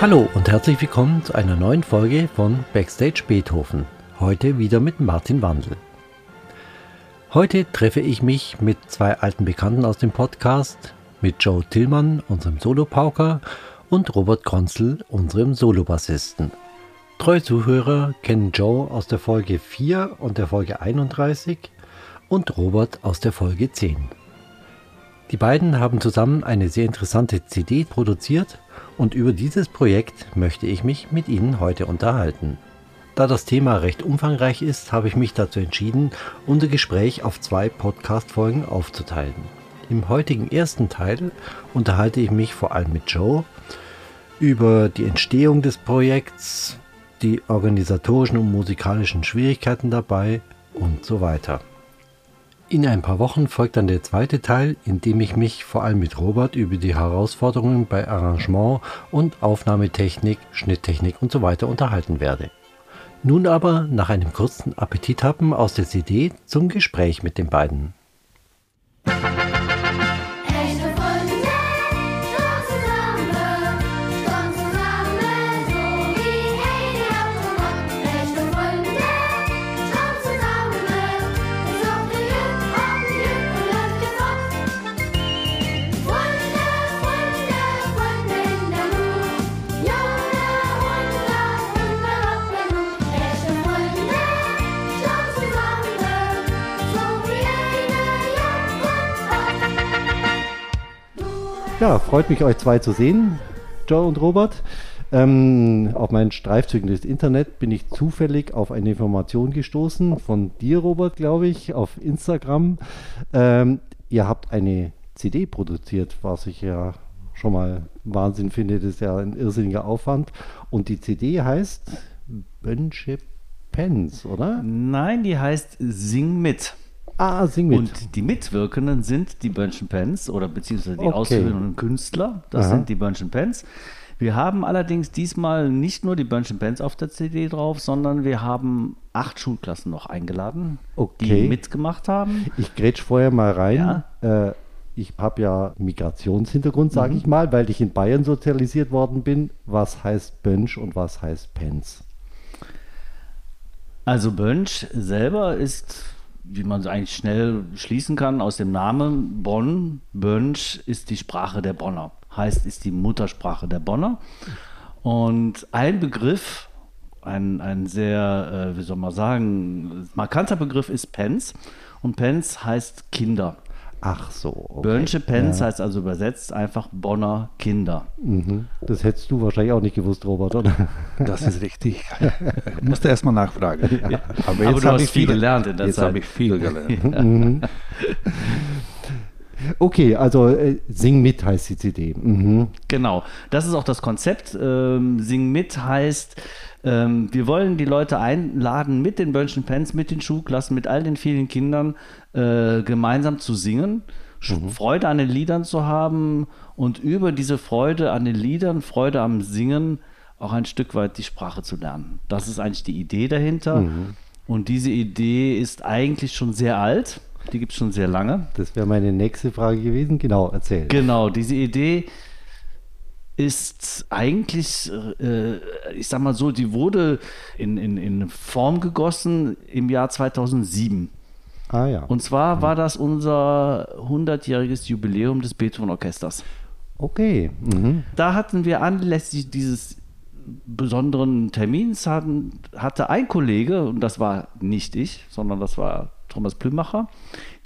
Hallo und herzlich willkommen zu einer neuen Folge von Backstage Beethoven. Heute wieder mit Martin Wandel. Heute treffe ich mich mit zwei alten Bekannten aus dem Podcast, mit Joe Tillmann, unserem Solopauker, und Robert Kronzel, unserem Solobassisten. Treue Zuhörer kennen Joe aus der Folge 4 und der Folge 31 und Robert aus der Folge 10. Die beiden haben zusammen eine sehr interessante CD produziert und über dieses Projekt möchte ich mich mit Ihnen heute unterhalten. Da das Thema recht umfangreich ist, habe ich mich dazu entschieden, unser Gespräch auf zwei Podcast-Folgen aufzuteilen. Im heutigen ersten Teil unterhalte ich mich vor allem mit Joe über die Entstehung des Projekts, die organisatorischen und musikalischen Schwierigkeiten dabei und so weiter. In ein paar Wochen folgt dann der zweite Teil, in dem ich mich vor allem mit Robert über die Herausforderungen bei Arrangement und Aufnahmetechnik, Schnitttechnik und so unterhalten werde. Nun aber nach einem kurzen Appetithappen aus der CD zum Gespräch mit den beiden. Ja, freut mich, euch zwei zu sehen, Joe und Robert. Ähm, auf meinen Streifzügen des Internet bin ich zufällig auf eine Information gestoßen von dir, Robert, glaube ich, auf Instagram. Ähm, ihr habt eine CD produziert, was ich ja schon mal Wahnsinn finde. Das ist ja ein irrsinniger Aufwand. Und die CD heißt Bönche Pens, oder? Nein, die heißt Sing mit. Ah, sing mit. Und die Mitwirkenden sind die Bönchen Pens oder beziehungsweise die okay. ausführenden Künstler. Das Aha. sind die Bönchen Pens. Wir haben allerdings diesmal nicht nur die Bönchen Pens auf der CD drauf, sondern wir haben acht Schulklassen noch eingeladen, okay. die mitgemacht haben. Ich grätsch vorher mal rein. Ja. Äh, ich habe ja Migrationshintergrund, sage mhm. ich mal, weil ich in Bayern sozialisiert worden bin. Was heißt Bönsch und was heißt Pens? Also Bönsch selber ist wie man eigentlich schnell schließen kann aus dem Namen Bonn, Bönsch ist die Sprache der Bonner. Heißt, ist die Muttersprache der Bonner. Und ein Begriff, ein, ein sehr, äh, wie soll man sagen, markanter Begriff ist Pens. Und Pens heißt Kinder. Ach so. Okay. Bönsche Pens ja. heißt also übersetzt einfach Bonner Kinder. Mhm. Das hättest du wahrscheinlich auch nicht gewusst, Robert, oder? Das ist richtig. Ich musste erst mal nachfragen. Ja. Aber, jetzt Aber du hast viel gelernt in der jetzt Zeit. Jetzt habe ich viel gelernt. Mhm. Okay, also äh, Sing mit heißt die CD. Mhm. Genau, das ist auch das Konzept. Ähm, Sing mit heißt, ähm, wir wollen die Leute einladen, mit den Bönchen Pens, mit den Schulklassen, mit all den vielen Kindern äh, gemeinsam zu singen, mhm. Freude an den Liedern zu haben und über diese Freude an den Liedern, Freude am Singen auch ein Stück weit die Sprache zu lernen. Das ist eigentlich die Idee dahinter. Mhm. Und diese Idee ist eigentlich schon sehr alt. Die gibt es schon sehr lange. Das wäre meine nächste Frage gewesen. Genau, erzähl. Genau, diese Idee ist eigentlich, äh, ich sag mal so, die wurde in, in, in Form gegossen im Jahr 2007. Ah ja. Und zwar mhm. war das unser 100-jähriges Jubiläum des Beethoven-Orchesters. Okay. Mhm. Da hatten wir anlässlich dieses besonderen Termins hatten, hatte ein Kollege, und das war nicht ich, sondern das war Thomas Plümacher,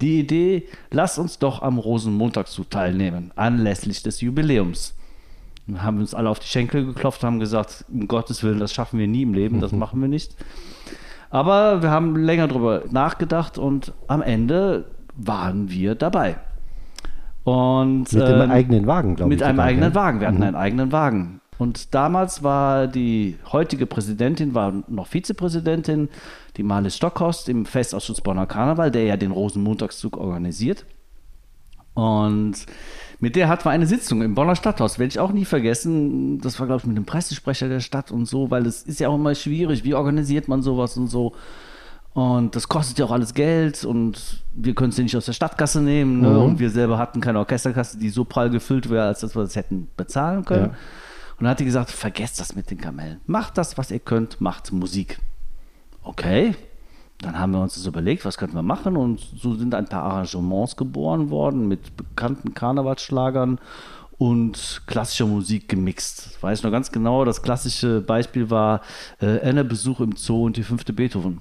die Idee, lass uns doch am Rosenmontagszug teilnehmen, anlässlich des Jubiläums haben uns alle auf die Schenkel geklopft, haben gesagt, um Gottes Willen, das schaffen wir nie im Leben, das machen wir nicht. Aber wir haben länger darüber nachgedacht und am Ende waren wir dabei. Und, mit ähm, eigenen Wagen, glaube ich. Mit einem dabei, eigenen ja? Wagen. Wir hatten mhm. einen eigenen Wagen. Und damals war die heutige Präsidentin, war noch Vizepräsidentin, die Marlies Stockhorst im Festausschuss Bonner Karneval, der ja den Rosenmontagszug organisiert. Und mit der hatten wir eine Sitzung im Bonner Stadthaus, werde ich auch nie vergessen. Das war, glaube ich, mit dem Pressesprecher der Stadt und so, weil es ist ja auch immer schwierig, wie organisiert man sowas und so. Und das kostet ja auch alles Geld und wir können es ja nicht aus der Stadtkasse nehmen. Ne? Mhm. Und wir selber hatten keine Orchesterkasse, die so prall gefüllt wäre, als dass wir das hätten bezahlen können. Ja. dann hat die gesagt, vergesst das mit den Kamellen. Macht das, was ihr könnt, macht Musik. Okay, dann haben wir uns das überlegt, was könnten wir machen und so sind ein paar Arrangements geboren worden mit bekannten Karnevalsschlagern und klassischer Musik gemixt. Ich weiß noch ganz genau, das klassische Beispiel war äh, Anne Besuch im Zoo und die fünfte Beethoven.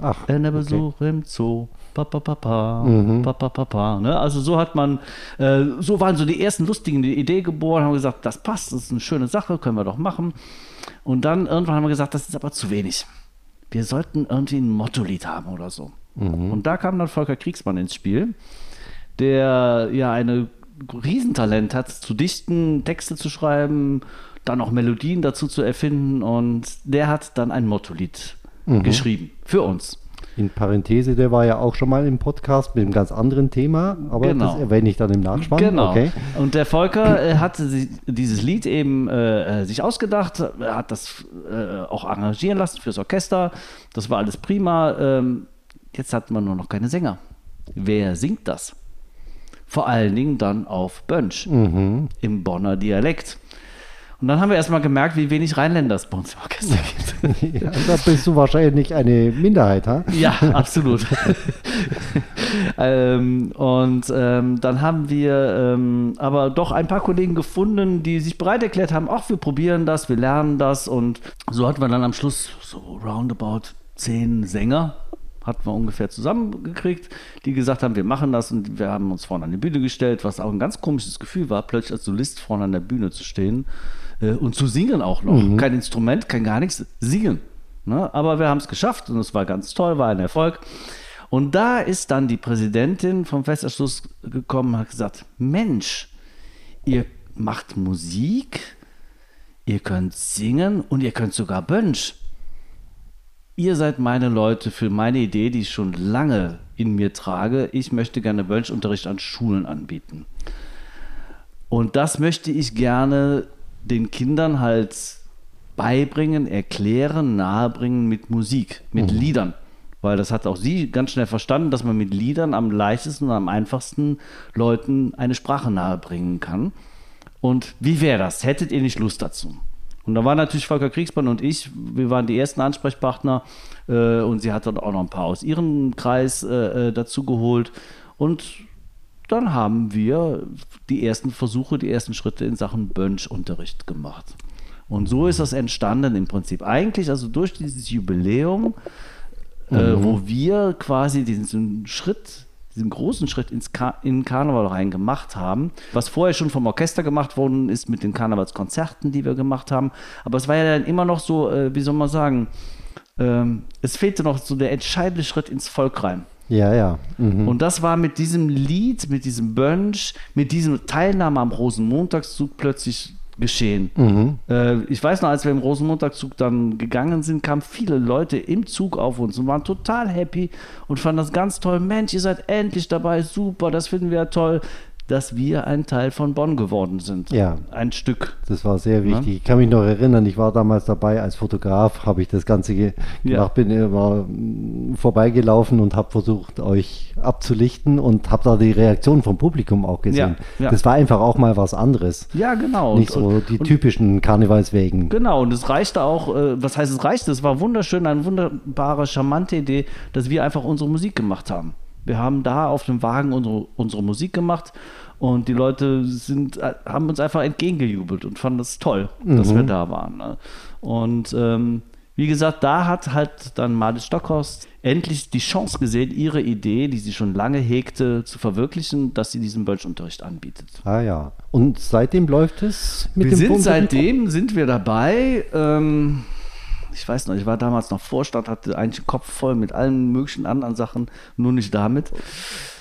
Ach, Anne Besuch im Zoo. Pa, pa, pa, pa, pa, pa, pa, pa, ne? Also so hat man, äh, so waren so die ersten lustigen Ideen geboren, haben gesagt, das passt, das ist eine schöne Sache, können wir doch machen. Und dann irgendwann haben wir gesagt, das ist aber zu wenig. Wir sollten irgendwie ein Motto-Lied haben oder so. Und da kam dann Volker Kriegsmann ins Spiel, der ja eine Riesentalent hat, zu dichten, Texte zu schreiben, dann auch Melodien dazu zu erfinden und der hat dann ein Motto-Lied geschrieben für uns. In Parenthese, der war ja auch schon mal im Podcast mit einem ganz anderen Thema, aber Genau. das erwähne ich dann im Nachspann. Genau. Okay. Und der Volker äh, hatte si- dieses Lied eben äh, äh, sich ausgedacht, er hat das äh, auch arrangieren lassen fürs Orchester. Das war alles prima. Ähm, jetzt hat man nur noch keine Sänger. Wer singt das? Vor allen Dingen dann auf Bönsch Mhm. im Bonner Dialekt. Und dann haben wir erstmal gemerkt, wie wenig Rheinländer es bei uns im Orchester gibt. Ja, da bist du wahrscheinlich eine Minderheit, ha? Ja, absolut. ähm, und ähm, dann haben wir ähm, aber doch ein paar Kollegen gefunden, die sich bereit erklärt haben, ach, wir probieren das, wir lernen das. Und so hatten wir dann am Schluss so roundabout zehn Sänger, hatten wir ungefähr zusammengekriegt, die gesagt haben, wir machen das. Und wir haben uns vorne an die Bühne gestellt, was auch ein ganz komisches Gefühl war, plötzlich als Solist vorne an der Bühne zu stehen und zu singen auch noch. Kein Instrument, kein gar nichts, singen. Ne? Aber wir haben es geschafft und es war ganz toll, war ein Erfolg. Und da ist dann die Präsidentin vom Festausschuss gekommen und hat gesagt, Mensch, ihr macht Musik, ihr könnt singen und ihr könnt sogar Bönsch. Ihr seid meine Leute für meine Idee, die ich schon lange in mir trage. Ich möchte gerne Bönschunterricht an Schulen anbieten. Und das möchte ich gerne den Kindern halt beibringen, erklären, nahebringen mit Musik, mit Liedern. Weil das hat auch sie ganz schnell verstanden, dass man mit Liedern am leichtesten und am einfachsten Leuten eine Sprache nahebringen kann. Und wie wäre das? Hättet ihr nicht Lust dazu? Und da war natürlich Volker Kriegsmann und ich, wir waren die ersten Ansprechpartner äh, und sie hat dann auch noch ein paar aus ihrem Kreis äh, äh, dazu geholt. Und dann haben wir die ersten Versuche, die ersten Schritte in Sachen Bönsch-Unterricht gemacht. Und so ist das entstanden im Prinzip. Eigentlich, also durch dieses Jubiläum, äh, wo wir quasi diesen Schritt, diesen großen Schritt ins Ka in Karneval rein gemacht haben, was vorher schon vom Orchester gemacht worden ist mit den Karnevalskonzerten, die wir gemacht haben. Aber es war ja dann immer noch so, äh, wie soll man sagen, ähm, es fehlte noch so der entscheidende Schritt ins Volk rein. Ja, ja. Mhm. Und das war mit diesem Lied, mit diesem Bönsch, mit diesem Teilnahme am Rosenmontagszug plötzlich geschehen. Mhm. Äh, ich weiß noch, als wir im Rosenmontagszug dann gegangen sind, kamen viele Leute im Zug auf uns und waren total happy und fanden das ganz toll. Mensch, ihr seid endlich dabei, super, das finden wir ja toll, dass wir ein Teil von Bonn geworden sind. Ja. Ein Stück. Das war sehr wichtig. Ich kann mich noch erinnern, ich war damals dabei als Fotograf, habe ich das Ganze ge Ja. gemacht, bin immer mm, vorbeigelaufen und habe versucht, euch abzulichten und habe da die Reaktion vom Publikum auch gesehen. Ja, ja. Das war einfach auch mal was anderes. Ja, genau. Nicht Und- so die und- typischen Karnevalswegen. Genau, und es reichte auch, äh, was heißt es reichte? Es war wunderschön, eine wunderbare, charmante Idee, dass wir einfach unsere Musik gemacht haben. Wir haben da auf dem Wagen unsere, unsere Musik gemacht und die Leute sind, haben uns einfach entgegengejubelt und fanden es toll, dass wir da waren. Ne? Und ähm, wie gesagt, da hat halt dann Marlies Stockhorst endlich die Chance gesehen, ihre Idee, die sie schon lange hegte, zu verwirklichen, dass sie diesen Bölschunterricht anbietet. Ah ja. Und seitdem läuft es mit Wir dem sind seitdem sind wir dabei. Ähm, ich weiß noch, ich war damals noch Vorstand, hatte eigentlich den Kopf voll mit allen möglichen anderen Sachen, nur nicht damit.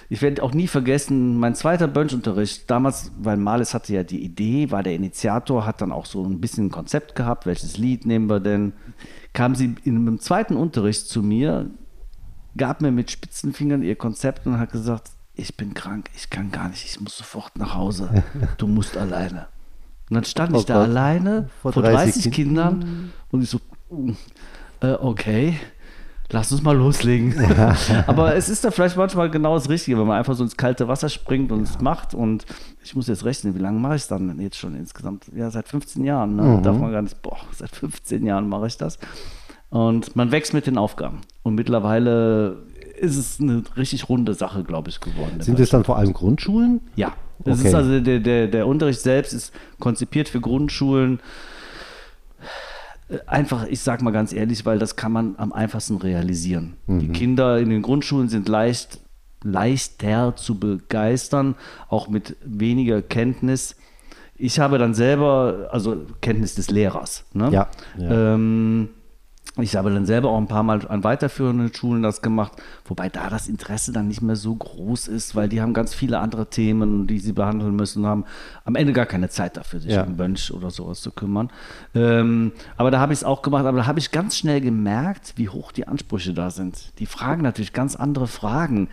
Ich werde auch nie vergessen, mein zweiter Bönschunterricht, damals, weil Marles hatte ja die Idee, war der Initiator, hat dann auch so ein bisschen ein Konzept gehabt, welches Lied nehmen wir denn, kam sie in einem zweiten Unterricht zu mir, gab mir mit spitzen Fingern ihr Konzept und hat gesagt, ich bin krank, ich kann gar nicht, ich muss sofort nach Hause, du musst alleine. Und dann stand Oh ich da Gott. alleine Vor vor 30 30, Kindern und ich so, äh, okay, lass uns mal loslegen. Aber es ist da vielleicht manchmal genau das Richtige, wenn man einfach so ins kalte Wasser springt und es macht. Und ich muss jetzt rechnen, wie lange mache ich es dann jetzt schon insgesamt? Ja, seit 15 Jahren. Ne? Mhm. Darf man gar nicht, boah, seit 15 Jahren mache ich das. Und man wächst mit den Aufgaben. Und mittlerweile ist es eine richtig runde Sache, glaube ich, geworden. Sind es dann vor allem Grundschulen? Ja, das Okay. ist also der, der, der Unterricht selbst ist konzipiert für Grundschulen. Äh, Einfach, ich sag mal ganz ehrlich, weil das kann man am einfachsten realisieren. Die Kinder in den Grundschulen sind leicht, leichter zu begeistern, auch mit weniger Kenntnis. Ich habe dann selber, also Kenntnis des Lehrers. Ne? Ja, ja. Ähm, ich habe dann selber auch ein paar Mal an weiterführenden Schulen das gemacht, wobei da das Interesse dann nicht mehr so groß ist, weil die haben ganz viele andere Themen, die sie behandeln müssen, haben am Ende gar keine Zeit dafür, sich Ja. um Mönch oder sowas zu kümmern. Ähm, aber da habe ich es auch gemacht, aber da habe ich ganz schnell gemerkt, wie hoch die Ansprüche da sind. Die fragen natürlich ganz andere Fragen.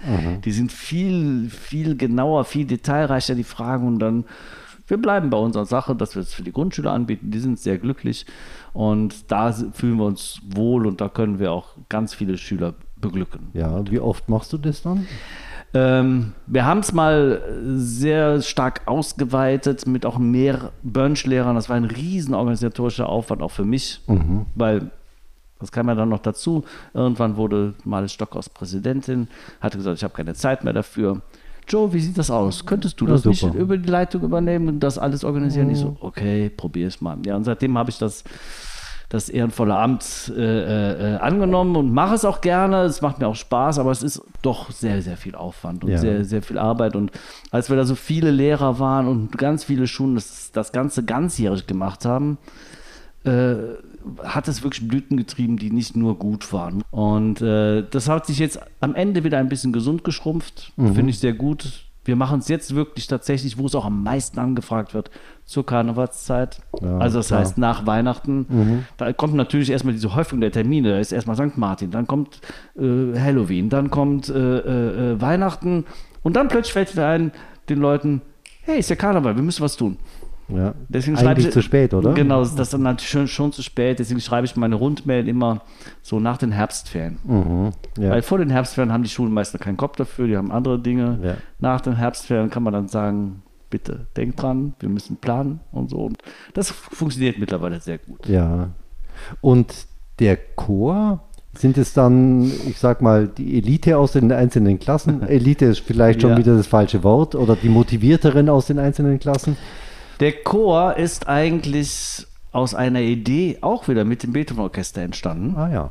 Die sind viel, viel genauer, viel detailreicher, die Fragen und dann wir bleiben bei unserer Sache, dass wir es für die Grundschüler anbieten. Die sind sehr glücklich und da fühlen wir uns wohl und da können wir auch ganz viele Schüler beglücken. Ja, wie oft machst du das dann? Ähm, wir haben es mal sehr stark ausgeweitet mit auch mehr Bönsch-Lehrern. Das war ein riesen organisatorischer Aufwand auch für mich, weil das kam ja dann noch dazu. Irgendwann wurde Males Stockhaus Präsidentin, hatte gesagt, ich habe keine Zeit mehr dafür. Joe, wie sieht das aus? Könntest du Ja, das nicht super. über die Leitung übernehmen und das alles organisieren? Ich so, okay, probier es mal. Ja, und seitdem habe ich das das ehrenvolle Amt äh, äh, angenommen und mache es auch gerne. Es macht mir auch Spaß, aber es ist doch sehr, sehr viel Aufwand und Ja. sehr, sehr viel Arbeit. Und als wir da so viele Lehrer waren und ganz viele Schulen das, das Ganze ganzjährig gemacht haben, äh, hat es wirklich Blüten getrieben, die nicht nur gut waren. Und äh, das hat sich jetzt am Ende wieder ein bisschen gesund geschrumpft. Finde ich sehr gut. Wir machen es jetzt wirklich tatsächlich, wo es auch am meisten angefragt wird, zur Karnevalszeit. Ja, also das klar. heißt nach Weihnachten. Da kommt natürlich erstmal diese Häufung der Termine. Da ist erstmal St. Martin, dann kommt äh, Halloween, dann kommt äh, äh, äh, Weihnachten und dann plötzlich fällt wieder ein den Leuten, hey, ist ja Karneval, wir müssen was tun. Ja. Deswegen schreibe Eigentlich ich, zu spät, oder? Genau, das ist dann natürlich schon, schon zu spät. Deswegen schreibe ich meine Rundmail immer so nach den Herbstferien. Mhm. Ja. Weil vor den Herbstferien haben die Schulen meist noch keinen Kopf dafür, die haben andere Dinge. Ja. Nach den Herbstferien kann man dann sagen, bitte denkt dran, wir müssen planen und so. Und das funktioniert mittlerweile sehr gut. ja. Und der Chor, sind es dann, ich sag mal, die Elite aus den einzelnen Klassen? Elite ist vielleicht schon Ja. wieder das falsche Wort. Oder die Motivierteren aus den einzelnen Klassen? Der Chor ist eigentlich aus einer Idee auch wieder mit dem Beethoven-Orchester entstanden. Ah ja.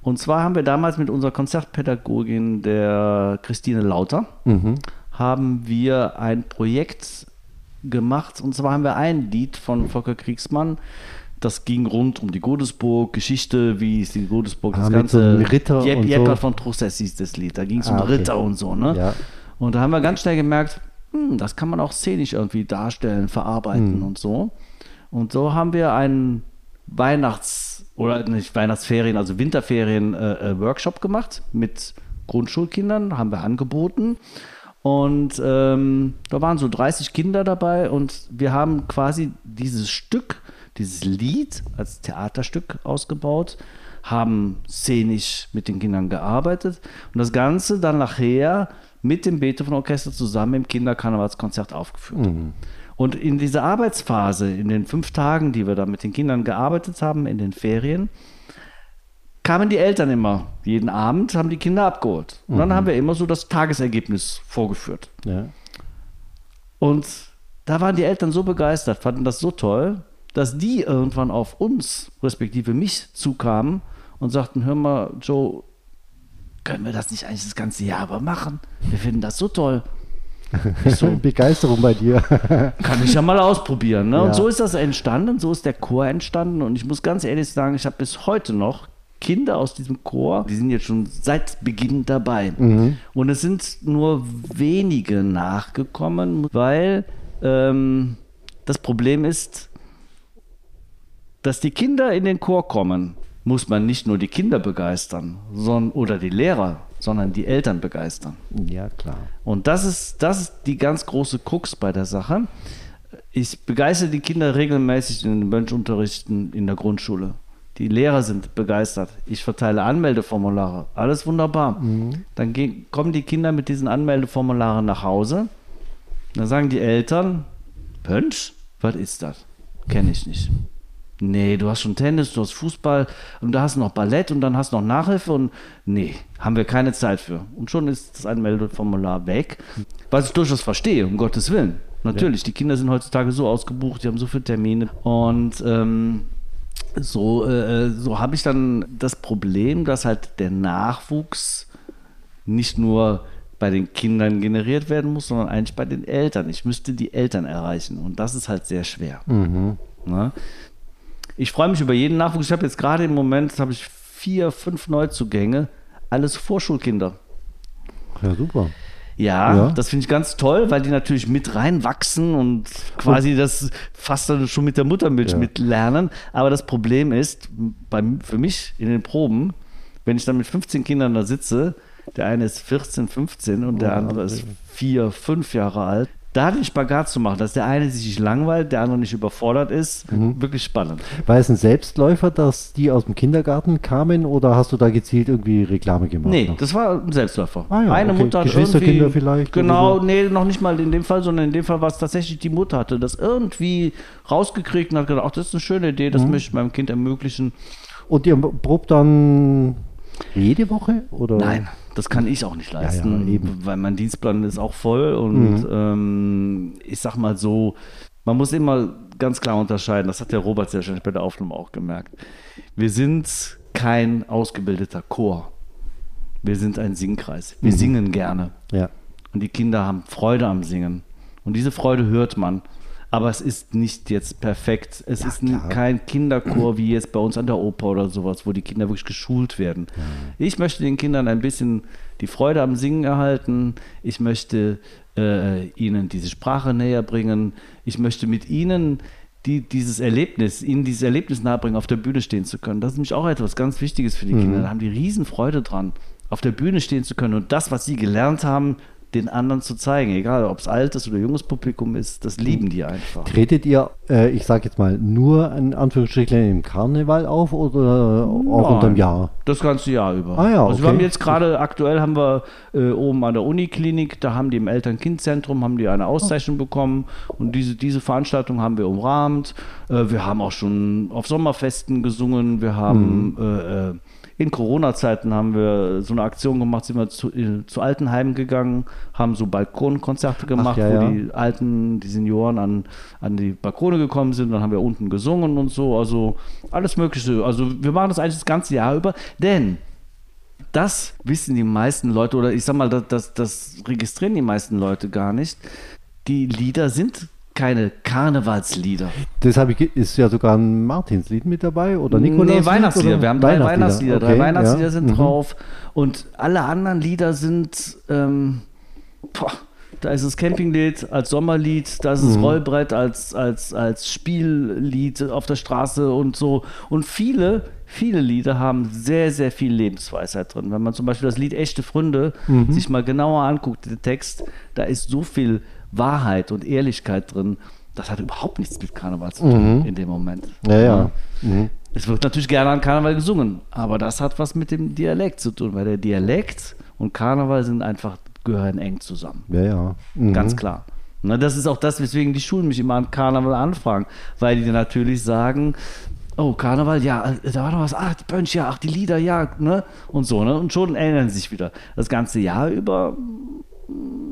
Und zwar haben wir damals mit unserer Konzertpädagogin, der Christine Lauter, haben wir ein Projekt gemacht. Und zwar haben wir ein Lied von Volker Kriegsmann. Das ging rund um die Godesburg, Geschichte, wie ist die Godesburg, das Ah, mit ganze so Ritter Jep, und so. Jeppert von Trusses hieß das Lied. Da ging es Ah, um okay. Ritter und so. Ne? Ja. Und da haben wir ganz schnell gemerkt, hm, das kann man auch szenisch irgendwie darstellen, verarbeiten Hm. und so. Und so haben wir einen Weihnachts- oder nicht Weihnachtsferien, also Winterferien-Workshop gemacht mit Grundschulkindern, haben wir angeboten. Und ähm, da waren so 30 Kinder dabei und wir haben quasi dieses Stück, dieses Lied als Theaterstück ausgebaut, haben szenisch mit den Kindern gearbeitet und das Ganze dann nachher mit dem Beethoven-Orchester zusammen im Kinderkarnevalskonzert aufgeführt. Und in dieser Arbeitsphase, in den fünf Tagen, die wir da mit den Kindern gearbeitet haben, in den Ferien, kamen die Eltern immer. Jeden Abend haben die Kinder abgeholt. Und dann haben wir immer so das Tagesergebnis vorgeführt. ja. Und da waren die Eltern so begeistert, fanden das so toll, dass die irgendwann auf uns, respektive mich, zukamen und sagten: Hör mal, Joe, können wir das nicht eigentlich das ganze Jahr aber machen? Wir finden das so toll. So, Begeisterung bei dir. kann ich ja mal ausprobieren. Ne? Ja. Und so ist das entstanden, so ist der Chor entstanden. Und ich muss ganz ehrlich sagen, ich habe bis heute noch Kinder aus diesem Chor, die sind jetzt schon seit Beginn dabei. Und es sind nur wenige nachgekommen, weil ähm, das Problem ist, dass die Kinder in den Chor kommen, muss man nicht nur die Kinder begeistern sondern, oder die Lehrer, sondern die Eltern begeistern. ja, klar. Und das ist, das ist die ganz große Krux bei der Sache. Ich begeistere die Kinder regelmäßig in den Mönchunterrichten in der Grundschule. Die Lehrer sind begeistert. Ich verteile Anmeldeformulare. Alles wunderbar. Dann gehen, kommen die Kinder mit diesen Anmeldeformularen nach Hause. Dann sagen die Eltern, Pönsch, was ist das? Kenne ich nicht. Nee, du hast schon Tennis, du hast Fußball und du hast noch Ballett und dann hast du noch Nachhilfe und nee, haben wir keine Zeit für. Und schon ist das Anmeldeformular weg. Was ich durchaus verstehe, um Gottes Willen. Natürlich, die Kinder sind heutzutage so ausgebucht, die haben so viele Termine und ähm, so, äh, so habe ich dann das Problem, dass halt der Nachwuchs nicht nur bei den Kindern generiert werden muss, sondern eigentlich bei den Eltern. Ich müsste die Eltern erreichen und das ist halt sehr schwer. Ne? Ich freue mich über jeden Nachwuchs. Ich habe jetzt gerade im Moment habe ich vier, fünf Neuzugänge, alles Vorschulkinder. Ja, super. Ja, Ja. das finde ich ganz toll, weil die natürlich mit reinwachsen und quasi das fast dann schon mit der Muttermilch Ja. mitlernen. Aber das Problem ist, bei, für mich in den Proben, wenn ich dann mit 15 Kindern da sitze, der eine ist 14, 15 und der Ja, andere ist okay. 4, 5 Jahre alt. Da den Spagat zu machen, dass der eine sich nicht langweilt, der andere nicht überfordert ist, Mhm. wirklich spannend. War es ein Selbstläufer, dass die aus dem Kindergarten kamen oder hast du da gezielt irgendwie Reklame gemacht? Nee, noch? das war ein Selbstläufer. Ah ja, Eine okay. Mutter hat irgendwie, vielleicht Genau, so? nee, noch nicht mal in dem Fall, sondern in dem Fall war es tatsächlich die Mutter hatte das irgendwie rausgekriegt und hat gedacht, ach, das ist eine schöne Idee, Mhm. das möchte ich meinem Kind ermöglichen. Und ihr probt dann jede Woche? Oder? Nein, das kann ich auch nicht ja, leisten, eben. weil mein Dienstplan ist auch voll und ähm, ich sag mal so, man muss immer ganz klar unterscheiden, das hat der Robert sehr schön bei der Aufnahme auch gemerkt. Wir sind kein ausgebildeter Chor. Wir sind ein Singkreis. Wir singen gerne. Ja. Und die Kinder haben Freude am Singen. Und diese Freude hört man. Aber es ist nicht jetzt perfekt. Es ist n- klar. kein Kinderchor wie jetzt bei uns an der Oper oder sowas, wo die Kinder wirklich geschult werden. Ich möchte den Kindern ein bisschen die Freude am Singen erhalten. Ich möchte äh, ihnen diese Sprache näher bringen. Ich möchte mit ihnen die, dieses Erlebnis, ihnen dieses Erlebnis nahebringen, auf der Bühne stehen zu können. Das ist nämlich auch etwas ganz Wichtiges für die Kinder. Da haben die riesen Freude dran, auf der Bühne stehen zu können und das, was sie gelernt haben, den anderen zu zeigen. Egal, ob es altes oder junges Publikum ist, das lieben die einfach. Tretet ihr, äh, ich sag jetzt mal, nur in Anführungsstrichen im Karneval auf oder auch Nein, unterm Jahr? Das ganze Jahr über. Ah ja, Also wir okay. haben jetzt gerade, aktuell haben wir äh, oben an der Uniklinik, da haben die im Eltern-Kind-Zentrum, haben die eine Auszeichnung bekommen und diese, diese Veranstaltung haben wir umrahmt. Äh, wir haben auch schon auf Sommerfesten gesungen, wir haben Mhm. In Corona-Zeiten haben wir so eine Aktion gemacht, sind wir zu, äh, zu Altenheimen gegangen, haben so Balkonkonzerte gemacht, ja, wo ja. die Alten, die Senioren an, an die Balkone gekommen sind. Dann haben wir unten gesungen und so. Also alles Mögliche. Also wir machen das eigentlich das ganze Jahr über. Denn das wissen die meisten Leute, oder ich sag mal, das, das, das registrieren die meisten Leute gar nicht. Die Lieder sind keine Karnevalslieder. Deshalb ist ja sogar ein Martinslied mit dabei oder Nikolaus? Nee, Weihnachtslieder. Wir haben drei Weihnachtslieder. Drei Okay, Weihnachtslieder ja. sind Mhm. drauf. Und alle anderen Lieder sind, ähm, boah, da ist das Campinglied als Sommerlied, da ist Mhm. das Rollbrett als, als, als Spiellied auf der Straße und so. Und viele, viele Lieder haben sehr, sehr viel Lebensweisheit drin. Wenn man zum Beispiel das Lied Echte Freunde Mhm. sich mal genauer anguckt, den Text, da ist so viel Wahrheit und Ehrlichkeit drin. Das hat überhaupt nichts mit Karneval zu tun in dem Moment. Mhm. Ja, ja. Mhm. Es wird natürlich gerne an Karneval gesungen, aber das hat was mit dem Dialekt zu tun, weil der Dialekt und Karneval sind einfach, gehören eng zusammen. Ja, ja. Mhm. Ganz klar. Na, das ist auch das, weswegen die Schulen mich immer an Karneval anfragen, weil die natürlich sagen, oh, Karneval, ja, äh, da war noch was, ach, die Bönch, ja, ach, die Lieder, ja, ne, und so, ne, und schon ändern sie sich wieder. Das ganze Jahr über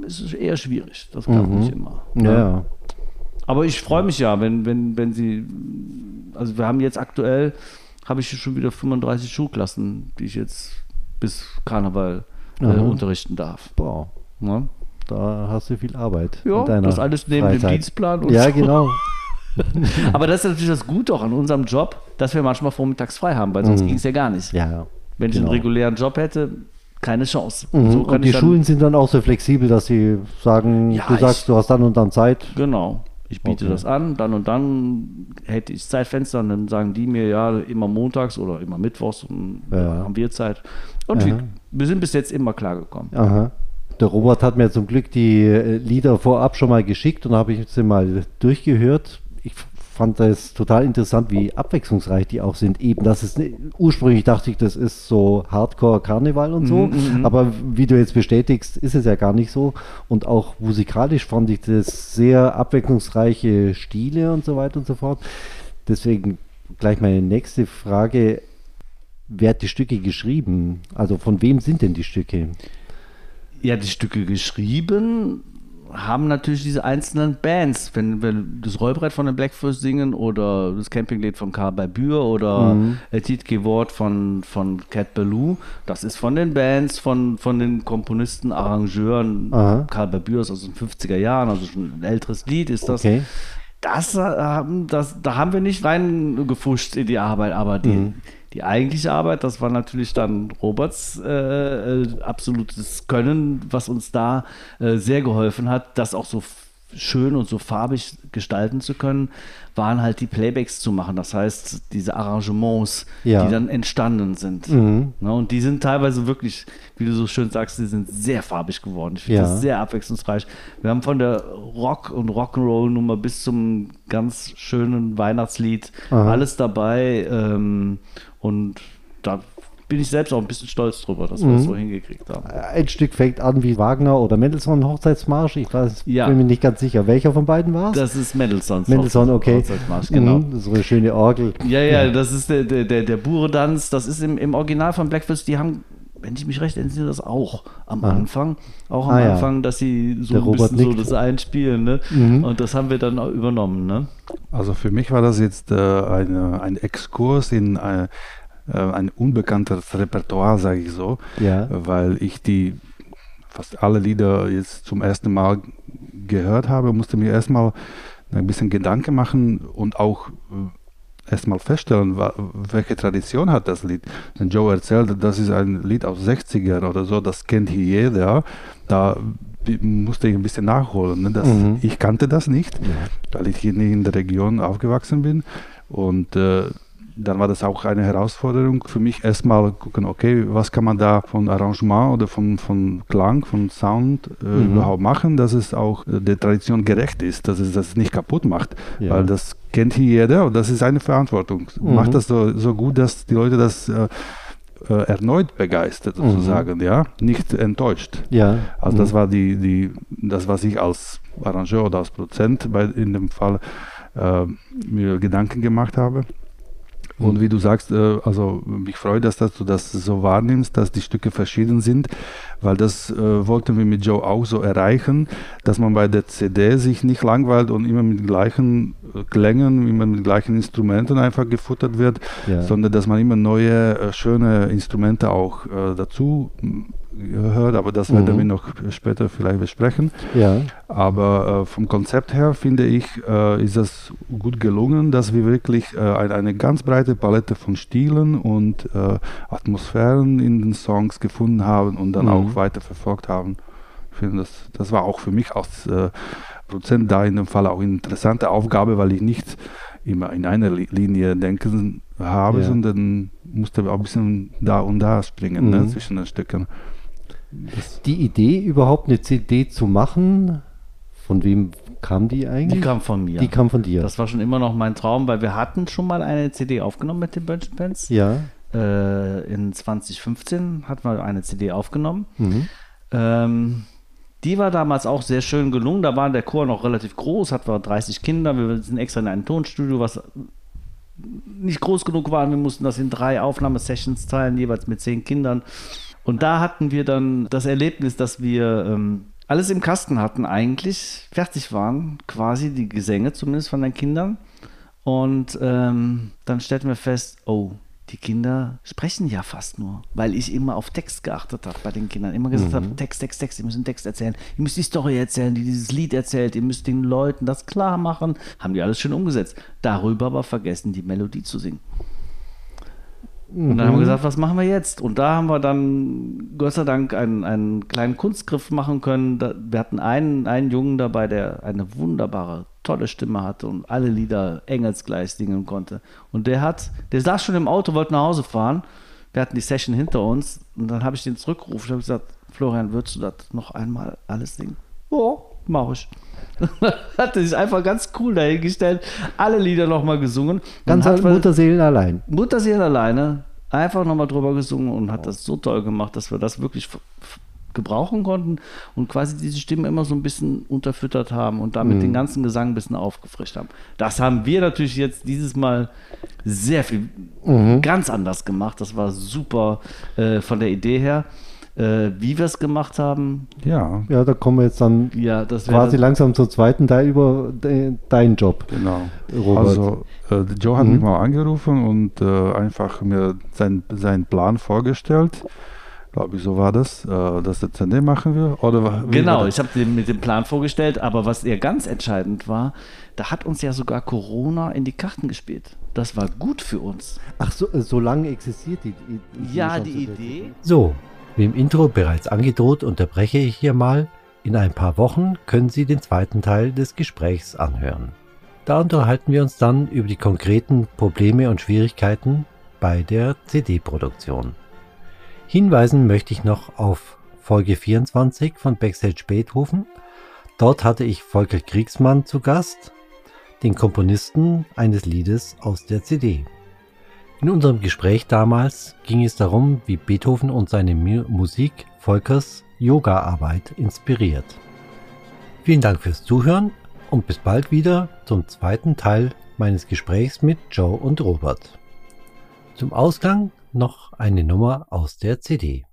ist es eher schwierig, das klappt nicht immer. Ja, ne? ja. Aber ich freue mich ja, wenn, wenn, wenn sie, also wir haben jetzt aktuell, habe ich schon wieder 35 Schulklassen, die ich jetzt bis Karneval äh, unterrichten darf. Boah, Ne? da hast du viel Arbeit. Ja, das alles neben dem Freizeit. Dienstplan und Ja, so. genau. Aber das ist natürlich das Gute auch an unserem Job, dass wir manchmal vormittags frei haben, weil sonst ging es ja gar nicht. Mhm. Ja, ja. Wenn ich genau. einen regulären Job hätte, keine Chance. Mhm. So und die ich Schulen sind dann auch so flexibel, dass sie sagen, Ja, du ich- sagst, du hast dann und dann Zeit. Genau. Ich biete Okay. das an, dann und dann hätte ich Zeitfenster und dann sagen die mir, ja, immer montags oder immer mittwochs und Ja. haben wir Zeit. Und wir, wir sind bis jetzt immer klargekommen. Aha. Der Robert hat mir zum Glück die äh, Lieder vorab schon mal geschickt und habe ich sie mal durchgehört. Ich fand das total interessant, wie abwechslungsreich die auch sind. Eben, das ist ursprünglich dachte ich, das ist so Hardcore-Karneval und so, Mhm, mhm. aber wie du jetzt bestätigst, ist es ja gar nicht so. Und auch musikalisch fand ich das sehr abwechslungsreiche Stile und so weiter und so fort. Deswegen gleich meine nächste Frage. Wer hat die Stücke geschrieben? Also von wem sind denn die Stücke? Ja, die Stücke geschrieben haben natürlich diese einzelnen Bands. Wenn wir das Rollbrett von den Blackfoot singen oder das Campinglied von Karl Babür oder Mhm. Titke Wort von, von Cat Ballou, das ist von den Bands, von, von den Komponisten, Arrangeuren. Aha. Karl Babür ist aus den 50er Jahren, also schon ein älteres Lied ist das. Okay. Das, äh, haben, das, da haben wir nicht reingefuscht in die Arbeit, aber die, Mhm. Die eigentliche Arbeit, das war natürlich dann Roberts äh, äh, absolutes Können, was uns da äh, sehr geholfen hat, das auch so schön und so farbig gestalten zu können, waren halt die Playbacks zu machen. Das heißt, diese Arrangements, Ja. die dann entstanden sind. Mhm. Ne, und die sind teilweise wirklich, wie du so schön sagst, die sind sehr farbig geworden. Ich finde Ja. das sehr abwechslungsreich. Wir haben von der Rock- und Rock'n'Roll-Nummer bis zum ganz schönen Weihnachtslied Aha. alles dabei. Ähm, und da bin ich selbst auch ein bisschen stolz drüber, dass wir Mhm. das so hingekriegt haben. Ein Stück fängt an wie Wagner oder Mendelssohn Hochzeitsmarsch. Ich weiß, Ja. bin mir nicht ganz sicher, welcher von beiden war es? Das ist Mendelssohns Mendelssohn, okay. Hochzeitsmarsch, genau. Mhm, so eine schöne Orgel. Ja, ja, das ist der, der, der, der Buredanz. Das ist im, im Original von Blackfist, die haben, wenn ich mich recht entsinne, das auch am Ah. Anfang. Auch am Ah, ja. Anfang, dass sie so Der ein Robert bisschen so nickt. das einspielen. Ne? Mhm. Und das haben wir dann auch übernommen. Ne? Also für mich war das jetzt äh, eine, ein Exkurs in äh, äh, ein unbekanntes Repertoire, sage ich so, Ja. weil ich die fast alle Lieder jetzt zum ersten Mal gehört habe, musste mir erstmal ein bisschen Gedanken machen und auch äh, erstmal feststellen, welche Tradition hat das Lied. Wenn Joe erzählt, das ist ein Lied aus 60er oder so, das kennt hier jeder, da musste ich ein bisschen nachholen. Ne? Das, Mhm. Ich kannte das nicht, weil ich hier nicht in der Region aufgewachsen bin und äh, dann war das auch eine Herausforderung für mich, erstmal gucken, okay, was kann man da von Arrangement oder von, von Klang, von Sound äh, Mhm. überhaupt machen, dass es auch äh, der Tradition gerecht ist, dass es das nicht kaputt macht, Ja. weil das kennt hier jeder und das ist eine Verantwortung. Mhm. Macht das so, so gut, dass die Leute das äh, äh, erneut begeistert Mhm. sozusagen, ja, nicht enttäuscht. Ja. Also das Mhm. war die, die, das, was ich als Arrangeur oder als Produzent bei, in dem Fall äh, mir Gedanken gemacht habe. Und Mhm. wie du sagst, äh, also mich freut das, dass du das so wahrnimmst, dass die Stücke verschieden sind, weil das äh, wollten wir mit Joe auch so erreichen, dass man bei der CD sich nicht langweilt und immer mit gleichen äh, Klängen, immer mit gleichen Instrumenten einfach gefuttert wird, Ja. sondern dass man immer neue, schöne Instrumente auch dazu mm, hört, aber das werden Mhm. wir noch später vielleicht besprechen. Ja. Aber äh, vom Konzept her finde ich, äh, ist es gut gelungen, dass wir wirklich äh, eine, ganz breite Palette von Stilen und äh, Atmosphären in den Songs gefunden haben und dann Mhm. auch weiter verfolgt haben. Ich finde, das, das war auch für mich als äh, Produzent da in dem Fall auch eine interessante Aufgabe, weil ich nicht immer in einer Li- Linie denken habe, Ja. sondern musste auch ein bisschen da und da springen ne, Mhm. zwischen den Stücken. Das, Die Idee, überhaupt eine CD zu machen, von wem kam die eigentlich? Die kam von mir. Die kam von dir. das war schon immer noch mein Traum, weil wir hatten schon mal eine CD aufgenommen mit den Bunch Pants. ja. Äh, in 2015 hatten wir eine CD aufgenommen. Mhm. Ähm, die war damals auch sehr schön gelungen. Da war der Chor noch relativ groß, hatten wir 30 Kinder. Wir sind extra in ein Tonstudio, was nicht groß genug war. Wir mussten das in drei Aufnahmesessions teilen, jeweils mit zehn Kindern. Und da hatten wir dann das Erlebnis, dass wir ähm, alles im Kasten hatten, eigentlich fertig waren, quasi die Gesänge zumindest von den Kindern. Und ähm, dann stellten wir fest, oh, die Kinder sprechen ja fast nur, weil ich immer auf Text geachtet habe bei den Kindern. Immer gesagt habe, Text, Text, Text, ihr müsst einen Text erzählen. Ihr müsst die Story erzählen, die dieses Lied erzählt. Ihr müsst den Leuten das klar machen. Haben die alles schön umgesetzt. Darüber aber vergessen, die Melodie zu singen. Und dann haben wir gesagt, was machen wir jetzt? Und da haben wir dann Gott sei Dank einen, einen kleinen Kunstgriff machen können. Wir hatten einen, einen Jungen dabei, der eine wunderbare, tolle Stimme hatte und alle Lieder engelsgleich singen konnte. Und der hat, der saß schon im Auto, wollte nach Hause fahren. Wir hatten die Session hinter uns und dann habe ich den zurückgerufen. Ich habe gesagt, Florian, würdest du das noch einmal alles singen? Ja, mach ich. hat sich einfach ganz cool dahingestellt, alle Lieder nochmal gesungen. Ganz hat Mutterseelen allein. Mutterseelen alleine einfach nochmal drüber gesungen und hat das so toll gemacht, dass wir das wirklich gebrauchen konnten und quasi diese Stimme immer so ein bisschen unterfüttert haben und damit mhm. den ganzen Gesang ein bisschen aufgefrischt haben. Das haben wir natürlich jetzt dieses Mal sehr viel mhm. ganz anders gemacht. Das war super äh, von der Idee her. Äh, wie wir es gemacht haben. Ja. Ja, da kommen wir jetzt dann ja, quasi langsam zur zweiten Teil über de, deinen Job. Genau. Robert. Also äh, Joe hat mhm. mich mal angerufen und äh, einfach mir sein, seinen Plan vorgestellt. Glaube ich, so war das, äh, dass der CD machen wir. Oder genau, ich habe den mit dem Plan vorgestellt, aber was eher ganz entscheidend war, da hat uns ja sogar Corona in die Karten gespielt. Das war gut für uns. Ach, so, äh, so lange existiert die, die Ja, die Idee. So, wie im Intro bereits angedroht, unterbreche ich hier mal. In ein paar Wochen können Sie den zweiten Teil des Gesprächs anhören. Da unterhalten wir uns dann über die konkreten Probleme und Schwierigkeiten bei der CD-Produktion. Hinweisen möchte ich noch auf Folge 24 von Backstage Beethoven. Dort hatte ich Volker Kriegsmann zu Gast, den Komponisten eines Liedes aus der CD. In unserem Gespräch damals ging es darum, wie Beethoven und seine Musik Volkers Yoga-Arbeit inspiriert. Vielen Dank fürs Zuhören und bis bald wieder zum zweiten Teil meines Gesprächs mit Joe und Robert. Zum Ausgang noch eine Nummer aus der CD.